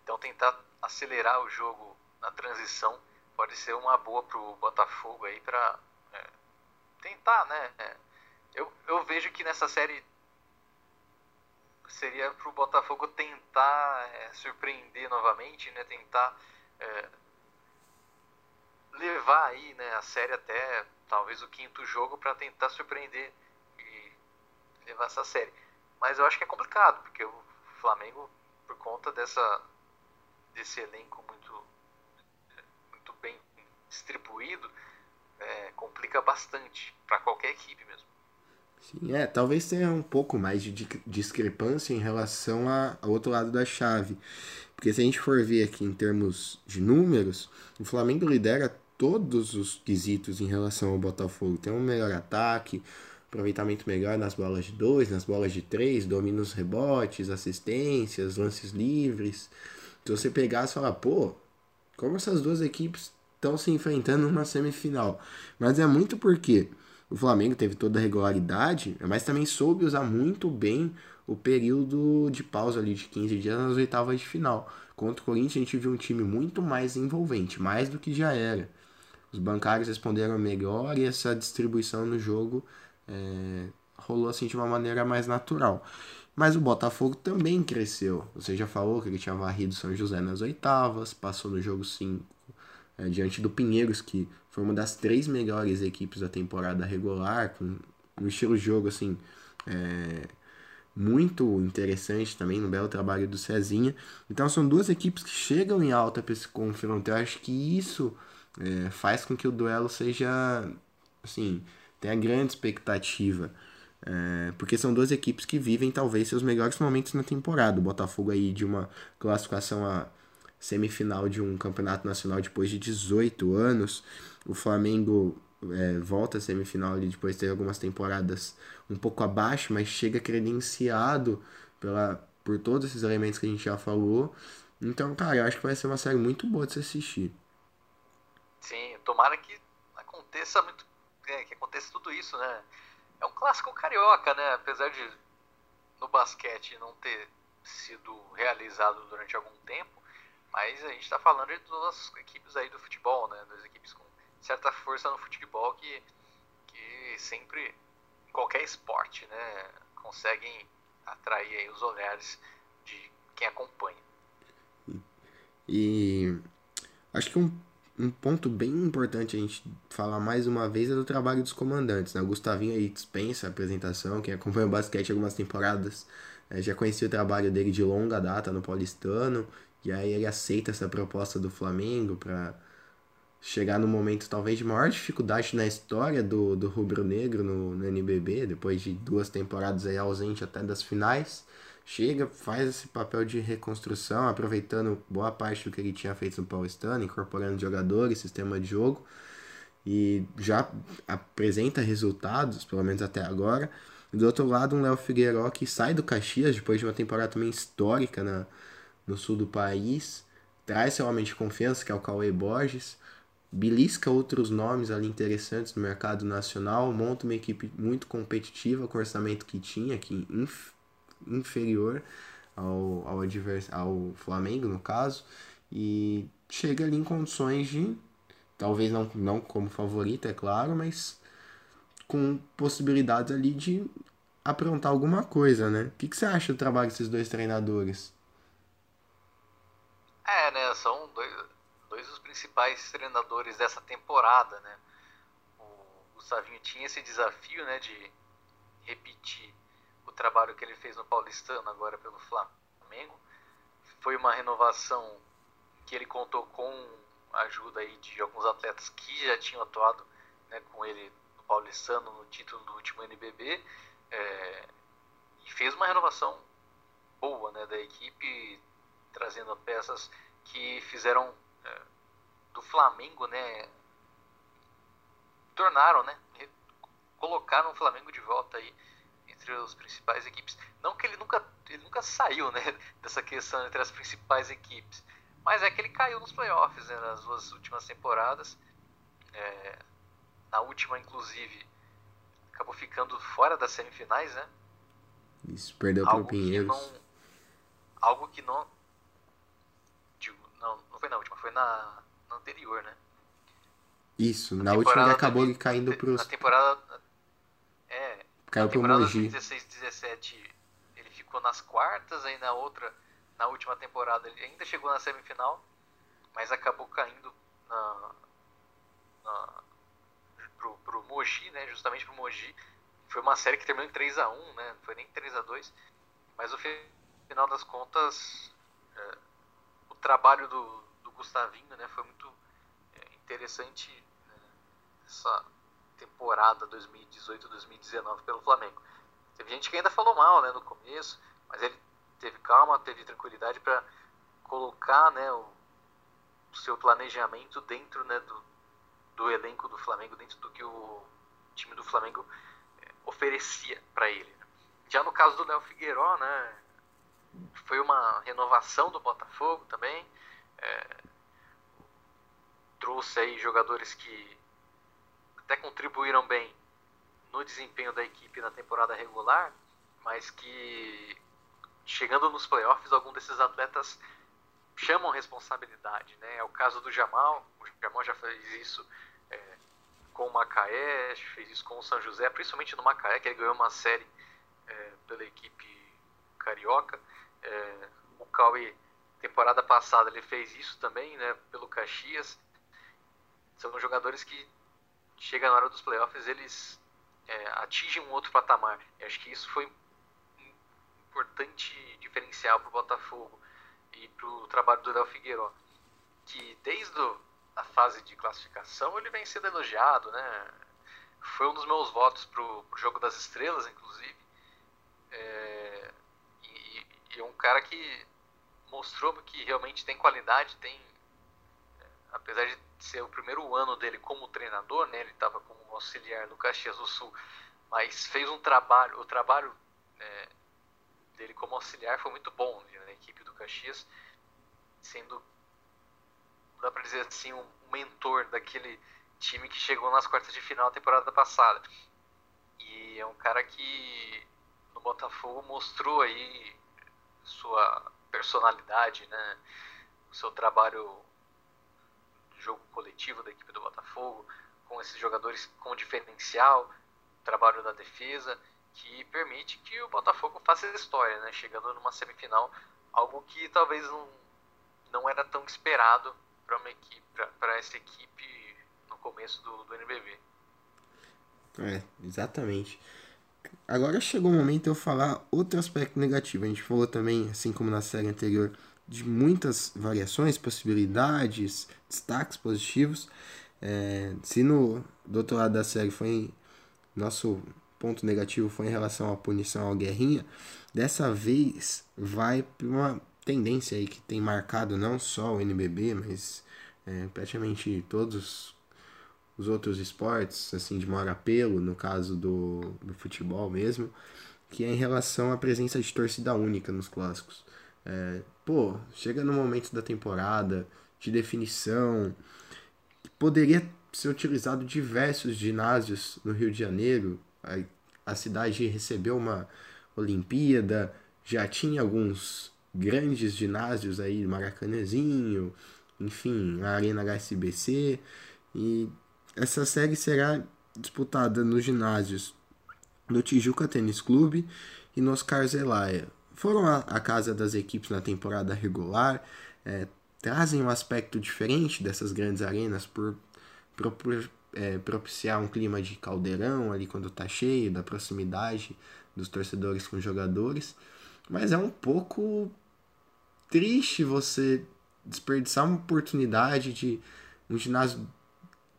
Então tentar acelerar o jogo na transição pode ser uma boa para o Botafogo aí para é, tentar, né? É, eu, eu vejo que nessa série seria para o Botafogo tentar é, surpreender novamente, né? Tentar é, levar aí, né, a série até talvez o quinto jogo para tentar surpreender e levar essa série. Mas eu acho que é complicado porque o Flamengo, por conta dessa desse elenco muito distribuído, é, complica bastante para qualquer equipe mesmo. Sim, é, talvez tenha um pouco mais de discrepância em relação ao outro lado da chave. Porque se a gente for ver aqui em termos de números, o Flamengo lidera todos os quesitos em relação ao Botafogo. Tem um melhor ataque, aproveitamento melhor nas bolas de dois, nas bolas de três, domina os rebotes, assistências, lances livres. Se você pegar e falar, pô, como essas duas equipes estão se enfrentando numa semifinal? Mas é muito porque o Flamengo teve toda a regularidade, mas também soube usar muito bem o período de pausa ali de 15 dias nas oitavas de final. Contra o Corinthians a gente viu um time muito mais envolvente, mais do que já era. Os bancários responderam melhor e essa distribuição no jogo é, rolou assim de uma maneira mais natural. Mas o Botafogo também cresceu. Você já falou que ele tinha varrido São José nas oitavas, passou no jogo 5 é, diante do Pinheiros, que foi uma das três melhores equipes da temporada regular, com um estilo de jogo assim é, muito interessante também, no belo trabalho do Cezinha. Então são duas equipes que chegam em alta para esse confronto. Eu acho que isso é, faz com que o duelo seja assim, tenha grande expectativa. É, porque são duas equipes que vivem talvez seus melhores momentos na temporada. O Botafogo aí de uma classificação a semifinal de um campeonato nacional depois de 18 anos. O Flamengo é, volta à semifinal ali depois de ter algumas temporadas um pouco abaixo, mas chega credenciado pela, por todos esses elementos que a gente já falou. Então, cara, eu acho que vai ser uma série muito boa de se assistir. Sim, tomara que aconteça muito, é, que aconteça tudo isso, né? É um clássico carioca, né? Apesar de no basquete não ter sido realizado durante algum tempo, mas a gente está falando de todas as equipes aí do futebol, né? Das equipes com certa força no futebol que, que sempre, em qualquer esporte, né? Conseguem atrair aí os olhares de quem acompanha. E acho que um, um ponto bem importante a gente falar mais uma vez é do trabalho dos comandantes. Né? O Gustavinho aí dispensa a apresentação, quem acompanha o basquete algumas temporadas é, já conhecia o trabalho dele de longa data no Paulistano e aí ele aceita essa proposta do Flamengo para chegar no momento talvez de maior dificuldade na história do, do rubro-negro no, no NBB, depois de duas temporadas aí ausente até das finais. Chega, faz esse papel de reconstrução, aproveitando boa parte do que ele tinha feito no Paulistano, incorporando jogadores, sistema de jogo, e já apresenta resultados, pelo menos até agora. do outro lado, um Léo Figueiró que sai do Caxias depois de uma temporada também histórica na, no sul do país, traz seu homem de confiança, que é o Cauê Borges, belisca outros nomes ali interessantes no mercado nacional, monta uma equipe muito competitiva com o orçamento que tinha, que inf inferior ao, ao, ao Flamengo, no caso, e chega ali em condições de talvez não, não como favorito, é claro, mas com possibilidades ali de aprontar alguma coisa, né? O que, que você acha do trabalho desses dois treinadores? É, né? São dois, dois dos principais treinadores dessa temporada, né? O Gustavinho tinha esse desafio, né? De repetir o trabalho que ele fez no Paulistano agora pelo Flamengo. Foi uma renovação que ele contou com a ajuda aí de alguns atletas que já tinham atuado né, com ele no Paulistano no título do último NBB é, e fez uma renovação boa né, da equipe trazendo peças que fizeram é, do Flamengo né tornaram né colocaram o Flamengo de volta aí entre as principais equipes não que ele nunca ele nunca saiu né dessa questão entre as principais equipes mas é que ele caiu nos playoffs né, nas duas últimas temporadas. É, na última, inclusive, acabou ficando fora das semifinais, né? Isso, perdeu para o Pinheiros. Não, algo que não. Não, foi na última, foi na, na anterior, né? Isso, na, na última ele acabou também, caindo para os. Na temporada. É. Caiu para o Mogi. 16, 17 ele ficou nas quartas, aí na outra na última temporada ele ainda chegou na semifinal, mas acabou caindo na, na, pro, pro Mogi, né, justamente pro Mogi. Foi uma série que terminou em 3 a 1 né, não foi nem 3 a 2 mas no final das contas, é, o trabalho do Gustavinho né, foi muito é, interessante né, essa temporada 2018-2019 pelo Flamengo. Teve gente que ainda falou mal né, no começo, mas ele teve calma, teve tranquilidade para colocar né, o, o, seu planejamento dentro né, do, do elenco do Flamengo, dentro do que o time do Flamengo é, oferecia para ele. Né. Já no caso do Léo Figueiró, né, foi uma renovação do Botafogo também. É, trouxe aí jogadores que até contribuíram bem no desempenho da equipe na temporada regular, mas que chegando nos playoffs, algum desses atletas chamam responsabilidade, né? É o caso do Jamal, o Jamal já fez isso é, com o Macaé, fez isso com o São José, principalmente no Macaé, que ele ganhou uma série é, pela equipe carioca. É, o Cauê, temporada passada, ele fez isso também, né? Pelo Caxias. São jogadores que chega na hora dos playoffs, eles é, atingem um outro patamar. Eu acho que isso foi importante diferencial para o Botafogo e para o trabalho do Léo Figueiredo, que desde a fase de classificação ele vem sendo elogiado, né? Foi um dos meus votos para o Jogo das Estrelas, inclusive. É, e, e, é um cara que mostrou que realmente tem qualidade, tem apesar de ser o primeiro ano dele como treinador, né, ele estava como auxiliar no Caxias do Sul, mas fez um trabalho, o trabalho é, dele como auxiliar foi muito bom né, na equipe do Caxias, sendo, dá para dizer assim, um mentor daquele time que chegou nas quartas de final da temporada passada. E é um cara que no Botafogo mostrou aí sua personalidade, né? O seu trabalho jogo coletivo da equipe do Botafogo, com esses jogadores com diferencial, trabalho da defesa que permite que o Botafogo faça história, né? Chegando numa semifinal, algo que talvez não, não era tão esperado para uma equipe, para essa equipe no começo do, do NBB. É, exatamente. Agora chegou o momento de eu falar outro aspecto negativo. A gente falou também, assim como na série anterior, de muitas variações, possibilidades, destaques positivos. É, se no do outro lado da série foi nosso ponto negativo foi em relação à punição ao Guerrinha, dessa vez vai para uma tendência aí que tem marcado não só o NBB, mas é, praticamente todos os outros esportes, assim, de maior apelo, no caso do, do futebol mesmo, que é em relação à presença de torcida única nos clássicos. É, pô, chega no momento da temporada, de definição, poderia ser utilizado diversos ginásios no Rio de Janeiro, a, a cidade recebeu uma Olimpíada, já tinha alguns grandes ginásios aí, Maracanãzinho, enfim, a Arena HSBC, E essa série será disputada nos ginásios no Tijuca Tênis Clube e no Oscar Zelaya. Foram a, casa das equipes na temporada regular, é, trazem um aspecto diferente dessas grandes arenas por, por é, propiciar um clima de caldeirão ali quando tá cheio, da proximidade dos torcedores com os jogadores. Mas é um pouco triste você desperdiçar uma oportunidade de um ginásio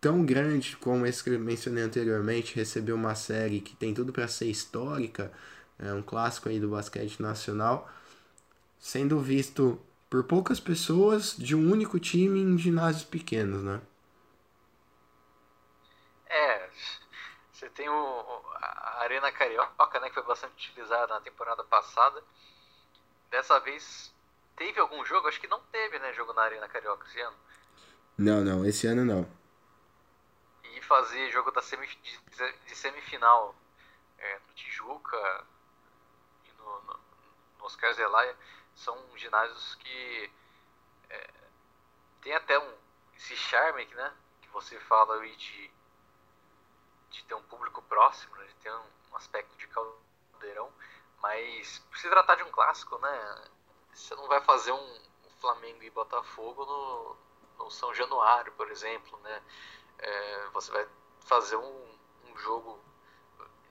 tão grande como esse que eu mencionei anteriormente receber uma série que tem tudo para ser histórica, é um clássico aí do basquete nacional, sendo visto por poucas pessoas de um único time em ginásios pequenos, né? É, você tem o, a Arena Carioca, né, que foi bastante utilizada na temporada passada. Dessa vez teve algum jogo? Acho que não teve, né, jogo na Arena Carioca esse ano. Não, não, esse ano não. Fazer jogo da semi, de, semifinal é, no Tijuca e no, no, no Oscar Zelaya são ginásios que é, tem até um esse charme né, que você fala aí de, de ter um público próximo, né, de ter um, um aspecto de caldeirão, mas por se tratar de um clássico, né, você não vai fazer um, um Flamengo e Botafogo no, no São Januário, por exemplo, né, é, você vai fazer um, um jogo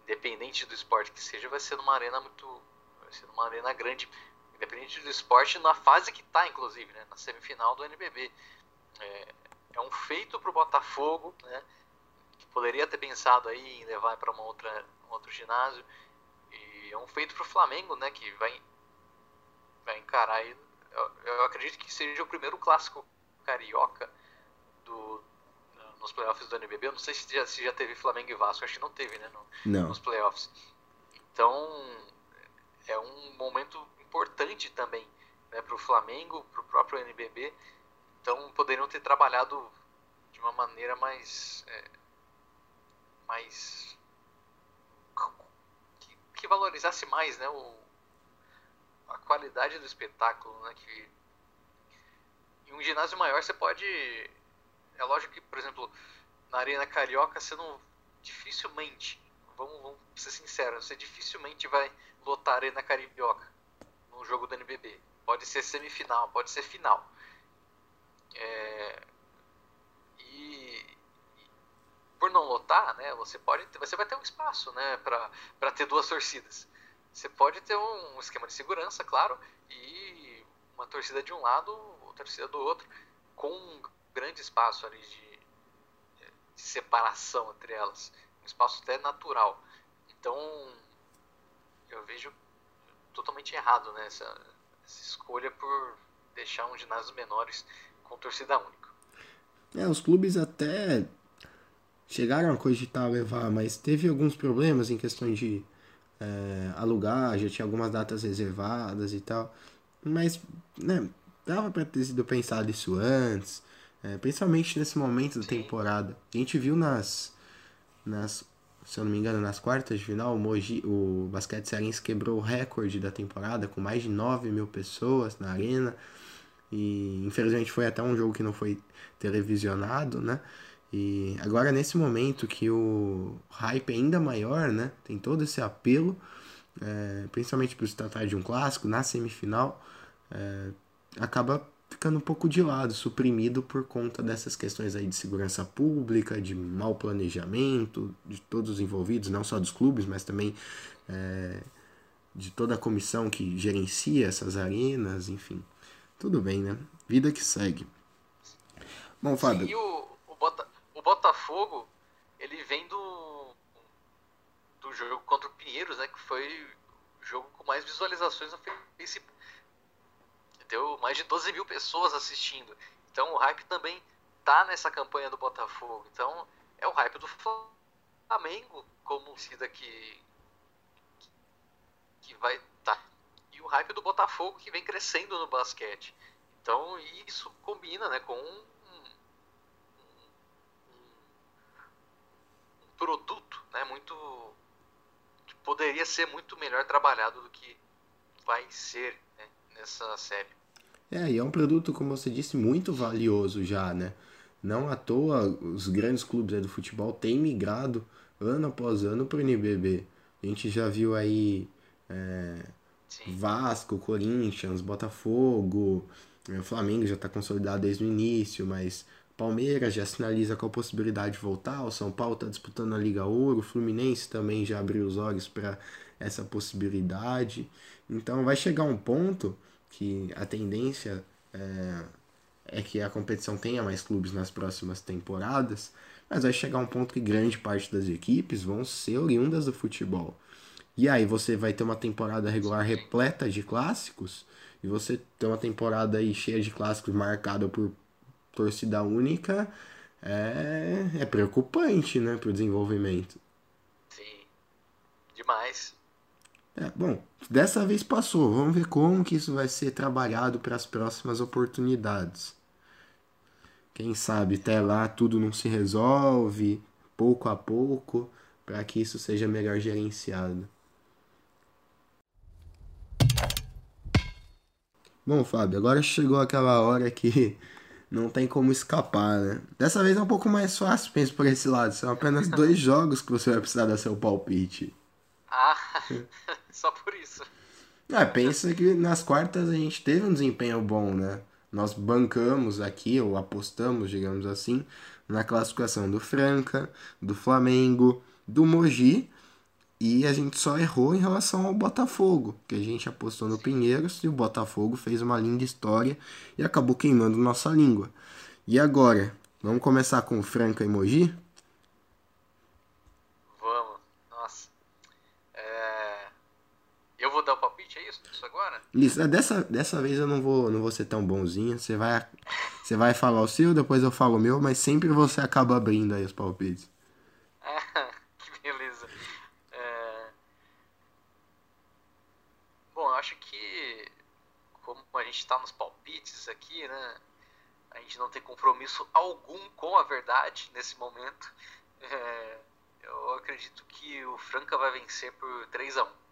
independente do esporte que seja, vai ser numa arena muito vai ser numa arena grande Independente do esporte, na fase que está, inclusive, né, na semifinal do NBB. É, é um feito para o Botafogo, né, que poderia ter pensado aí em levar para um outro ginásio. E é um feito para o Flamengo, né, que vai, vai encarar aí. Eu, eu, acredito que seja o primeiro clássico carioca do, nos playoffs do NBB. Eu não sei se já, se já teve Flamengo e Vasco, acho que não teve, né, no, não. nos playoffs. Então, é um momento importante também né, para o Flamengo, para o próprio NBB. Então poderiam ter trabalhado de uma maneira mais. É, mais. Que, que, valorizasse mais né, o, a qualidade do espetáculo. Né, que, em um ginásio maior você pode. É lógico que, por exemplo, na Arena Carioca você não. Dificilmente, vamos, vamos ser sinceros, você dificilmente vai lotar a Arena Carioca um jogo do NBB. Pode ser semifinal, pode ser final. É, e, por não lotar, né, você pode você vai ter um espaço, né, para ter duas torcidas. Você pode ter um esquema de segurança, claro, e uma torcida de um lado, outra torcida do outro, com grande espaço ali de, de separação entre elas, um espaço até natural. Então, eu vejo totalmente errado né, essa, essa escolha por deixar um ginásio menores com torcida única. É, os clubes até chegaram a cogitar levar, mas teve alguns problemas em questão de é, alugar, já tinha algumas datas reservadas e tal. Mas, né, dava para ter sido pensado isso antes, é, principalmente nesse momento da temporada. A gente viu nas, nas se eu não me engano, nas quartas de final, o, Mogi, o basquete cearense quebrou o recorde da temporada com mais de 9 mil pessoas na arena. E infelizmente foi até um jogo que não foi televisionado, né? E agora nesse momento que o hype é ainda maior, né? Tem todo esse apelo, é, principalmente por se tratar de um clássico, na semifinal, é, acaba ficando um pouco de lado, suprimido por conta dessas questões aí de segurança pública, de mau planejamento, de todos os envolvidos, não só dos clubes, mas também é, de toda a comissão que gerencia essas arenas, enfim. Tudo bem, né? Vida que segue. Bom, Fábio. Sim, e o, o, Bota, o Botafogo, ele vem do, do jogo contra o Pinheiros, né? Que foi o jogo com mais visualizações no Facebook deu mais de 12 mil pessoas assistindo. Então o hype também tá nessa campanha do Botafogo. Então é o hype do Flamengo como cida que que vai tá e o hype do Botafogo que vem crescendo no basquete. Então isso combina, né, com um, um, um produto, né, muito que poderia ser muito melhor trabalhado do que vai ser né, nessa série. É, e é um produto, como você disse, muito valioso já, né? Não à toa, os grandes clubes do futebol têm migrado ano após ano para o NBB. A gente já viu aí é, Vasco, Corinthians, Botafogo, é, o Flamengo já está consolidado desde o início, mas Palmeiras já sinaliza com a possibilidade de voltar, o São Paulo está disputando a Liga Ouro, o Fluminense também já abriu os olhos para essa possibilidade. Então vai chegar um ponto que a tendência é, é que a competição tenha mais clubes nas próximas temporadas, mas vai chegar um ponto que grande parte das equipes vão ser oriundas do futebol. E aí você vai ter uma temporada regular repleta de clássicos, e você ter uma temporada aí cheia de clássicos marcada por torcida única, é, é preocupante, né, para o desenvolvimento. Sim, demais. É, bom, dessa vez passou. Vamos ver como que isso vai ser trabalhado para as próximas oportunidades. Quem sabe até lá tudo não se resolve, pouco a pouco, para que isso seja melhor gerenciado. Bom, Fábio, agora chegou aquela hora que não tem como escapar, né? Dessa vez é um pouco mais fácil, penso por esse lado. São apenas dois jogos que você vai precisar dar seu palpite. Ah, só por isso. Pensa que nas quartas a gente teve um desempenho bom, né? Nós bancamos aqui, ou apostamos, digamos assim, na classificação do Franca, do Flamengo, do Mogi, e a gente só errou em relação ao Botafogo, que a gente apostou no Pinheiros e o Botafogo fez uma linda história e acabou queimando nossa língua. E agora, vamos começar com Franca e Mogi? É isso? Isso agora? Isso, é, dessa, dessa vez eu não vou, não vou ser tão bonzinho. Você vai, você vai falar o seu, depois eu falo o meu, mas sempre você acaba abrindo aí os palpites. que beleza. É... Bom, acho que como a gente está nos palpites aqui, né? A gente não tem compromisso algum com a verdade nesse momento. É... Eu acredito que o Franca vai vencer por 3 a 1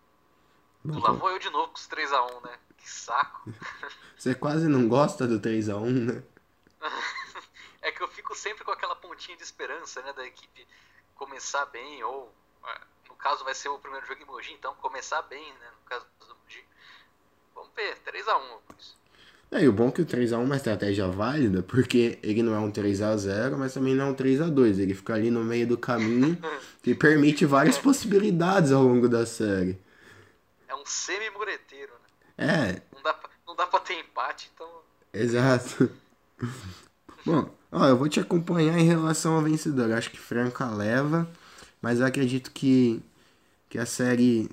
não Lá vou eu de novo com os 3x1, né? Que saco. Você quase não gosta do 3x1, né? é que eu fico sempre com aquela pontinha de esperança, né? Da equipe começar bem, ou é, no caso vai ser o primeiro jogo em Mogi, então começar bem, né? No caso do Mogi. Vamos ver, 3x1, É, e o bom é que o 3x1 é uma estratégia válida, porque ele não é um 3x0, mas também não é um 3x2. Ele fica ali no meio do caminho e permite várias possibilidades ao longo da série um semi-mureteiro, né? É. Não dá, pra, não dá pra ter empate, então. Exato. Bom, ó, eu vou te acompanhar em relação ao vencedor. Eu acho que Franca leva, mas eu acredito que, que a série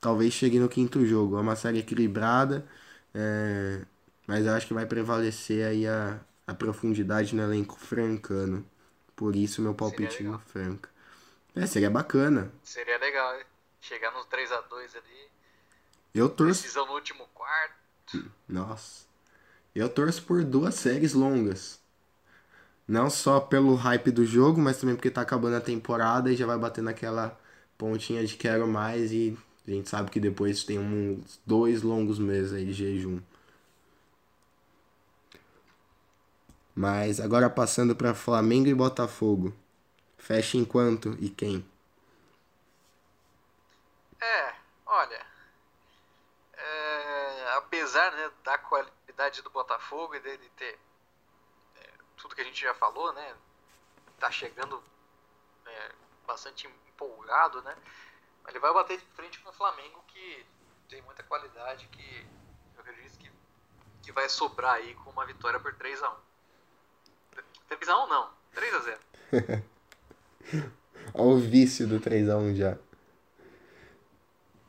talvez chegue no quinto jogo. É uma série equilibrada, é, mas eu acho que vai prevalecer aí a, a profundidade no elenco francano. Por isso meu palpite no Franca. É, seria bacana. Seria legal, chegar nos 3 a 2 ali. Eu torço. Decisão no último quarto. Nossa. Eu torço por duas séries longas. Não só pelo hype do jogo, mas também porque tá acabando a temporada e já vai bater naquela pontinha de quero mais e a gente sabe que depois tem uns dois longos meses aí de jejum. Mas agora passando para Flamengo e Botafogo. Fecha em quanto e quem? É, olha, apesar né, da qualidade do Botafogo e dele ter é, tudo que a gente já falou, né, tá chegando é, bastante empolgado, né, ele vai bater de frente com o Flamengo que tem muita qualidade, que eu acredito que, que vai sobrar aí com uma vitória por 3 a 1 3 a 1 não, 3 a 0 Olha o vício do 3x1 já.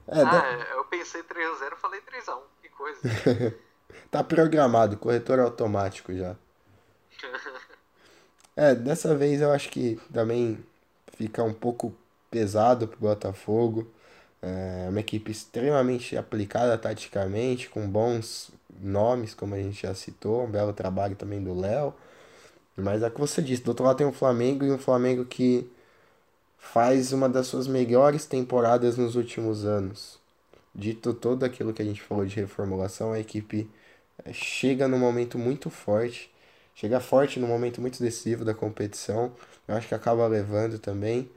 É, ah, da... eu pensei 3x0 e falei 3x1 coisa. tá programado, corretor automático já. é, dessa vez eu acho que também fica um pouco pesado pro Botafogo. É uma equipe extremamente aplicada taticamente, com bons nomes, como a gente já citou. Um belo trabalho também do Léo. Mas é o que você disse, do outro lado tem o Flamengo e um Flamengo que faz uma das suas melhores temporadas nos últimos anos. Dito todo aquilo que a gente falou de reformulação, a equipe eh, chega num momento muito forte chega forte no momento muito decisivo da competição. Eu acho que acaba levando também.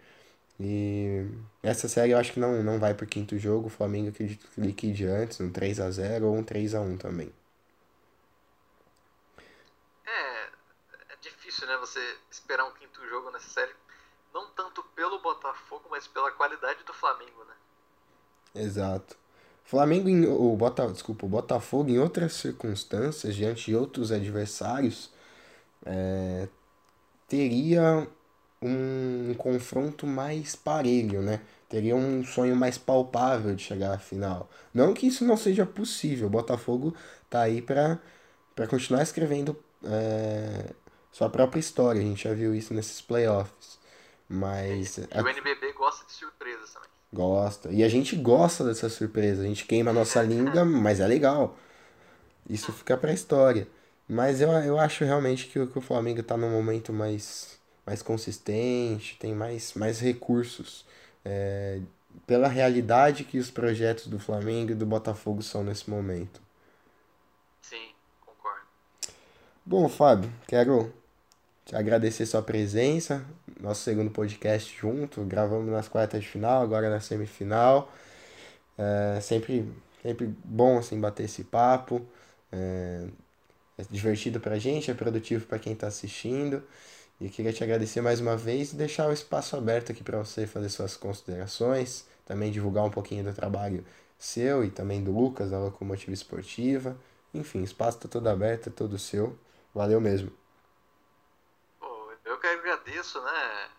E essa série eu acho que não, não vai pro quinto jogo. O Flamengo acredito que liquide antes, um 3 a 0 ou um 3 a 1 também. É, é difícil, né, você esperar um quinto jogo nessa série. Não tanto pelo Botafogo, mas pela qualidade do Flamengo, né? Exato. Flamengo, em, o Bota, desculpa, o Botafogo, em outras circunstâncias, diante de outros adversários, é, teria um, um confronto mais parelho, né? Teria um sonho mais palpável de chegar à final. Não que isso não seja possível, o Botafogo tá aí para continuar escrevendo é, sua própria história, a gente já viu isso nesses playoffs. Mas. E o NBB gosta de surpresas também. Gosta. E a gente gosta dessa surpresa. A gente queima a nossa língua, mas é legal. Isso fica pra história. Mas eu, eu acho realmente que, que o Flamengo tá num momento mais, mais consistente, tem mais, mais recursos. É, pela realidade que os projetos do Flamengo e do Botafogo são nesse momento. Sim, concordo. Bom, Fábio, quero agradecer sua presença, nosso segundo podcast junto, gravamos nas quartas de final, agora na semifinal. É sempre, sempre bom assim bater esse papo. É, é divertido pra gente, é produtivo para quem está assistindo. E queria te agradecer mais uma vez e deixar o espaço aberto aqui para você fazer suas considerações, também divulgar um pouquinho do trabalho seu e também do Lucas da Locomotiva Esportiva. Enfim, o espaço está todo aberto, é todo seu. Valeu mesmo agradeço, né?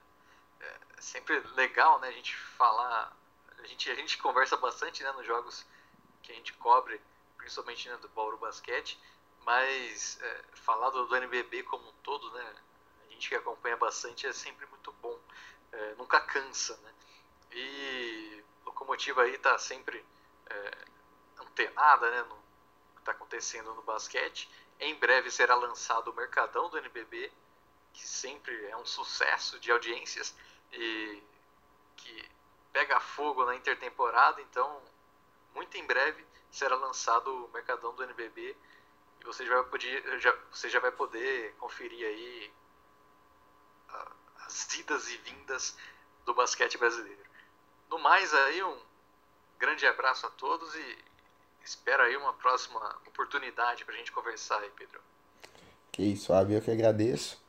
É sempre legal, né? A gente falar, a gente, a gente conversa bastante, né? Nos jogos que a gente cobre, principalmente né, do Bauru Basquete, mas é, falar do, do, NBB como um todo, né? A gente que acompanha bastante é sempre muito bom, é, nunca cansa, né? E Locomotiva aí tá sempre é, antenada, né? No que está acontecendo no basquete. Em breve será lançado o Mercadão do NBB que sempre é um sucesso de audiências e que pega fogo na intertemporada, então muito em breve será lançado o Mercadão do NBB e você já vai poder, já, você já vai poder conferir aí as idas e vindas do basquete brasileiro. No mais aí um grande abraço a todos e espero aí uma próxima oportunidade para a gente conversar aí, Pedro. Que isso, Abi, eu que agradeço.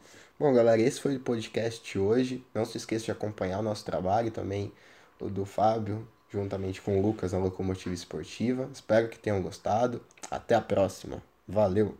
Bom, galera, esse foi o podcast de hoje. Não se esqueça de acompanhar o nosso trabalho também, o do Fábio, juntamente com o Lucas na Locomotiva Esportiva. Espero que tenham gostado. Até a próxima. Valeu!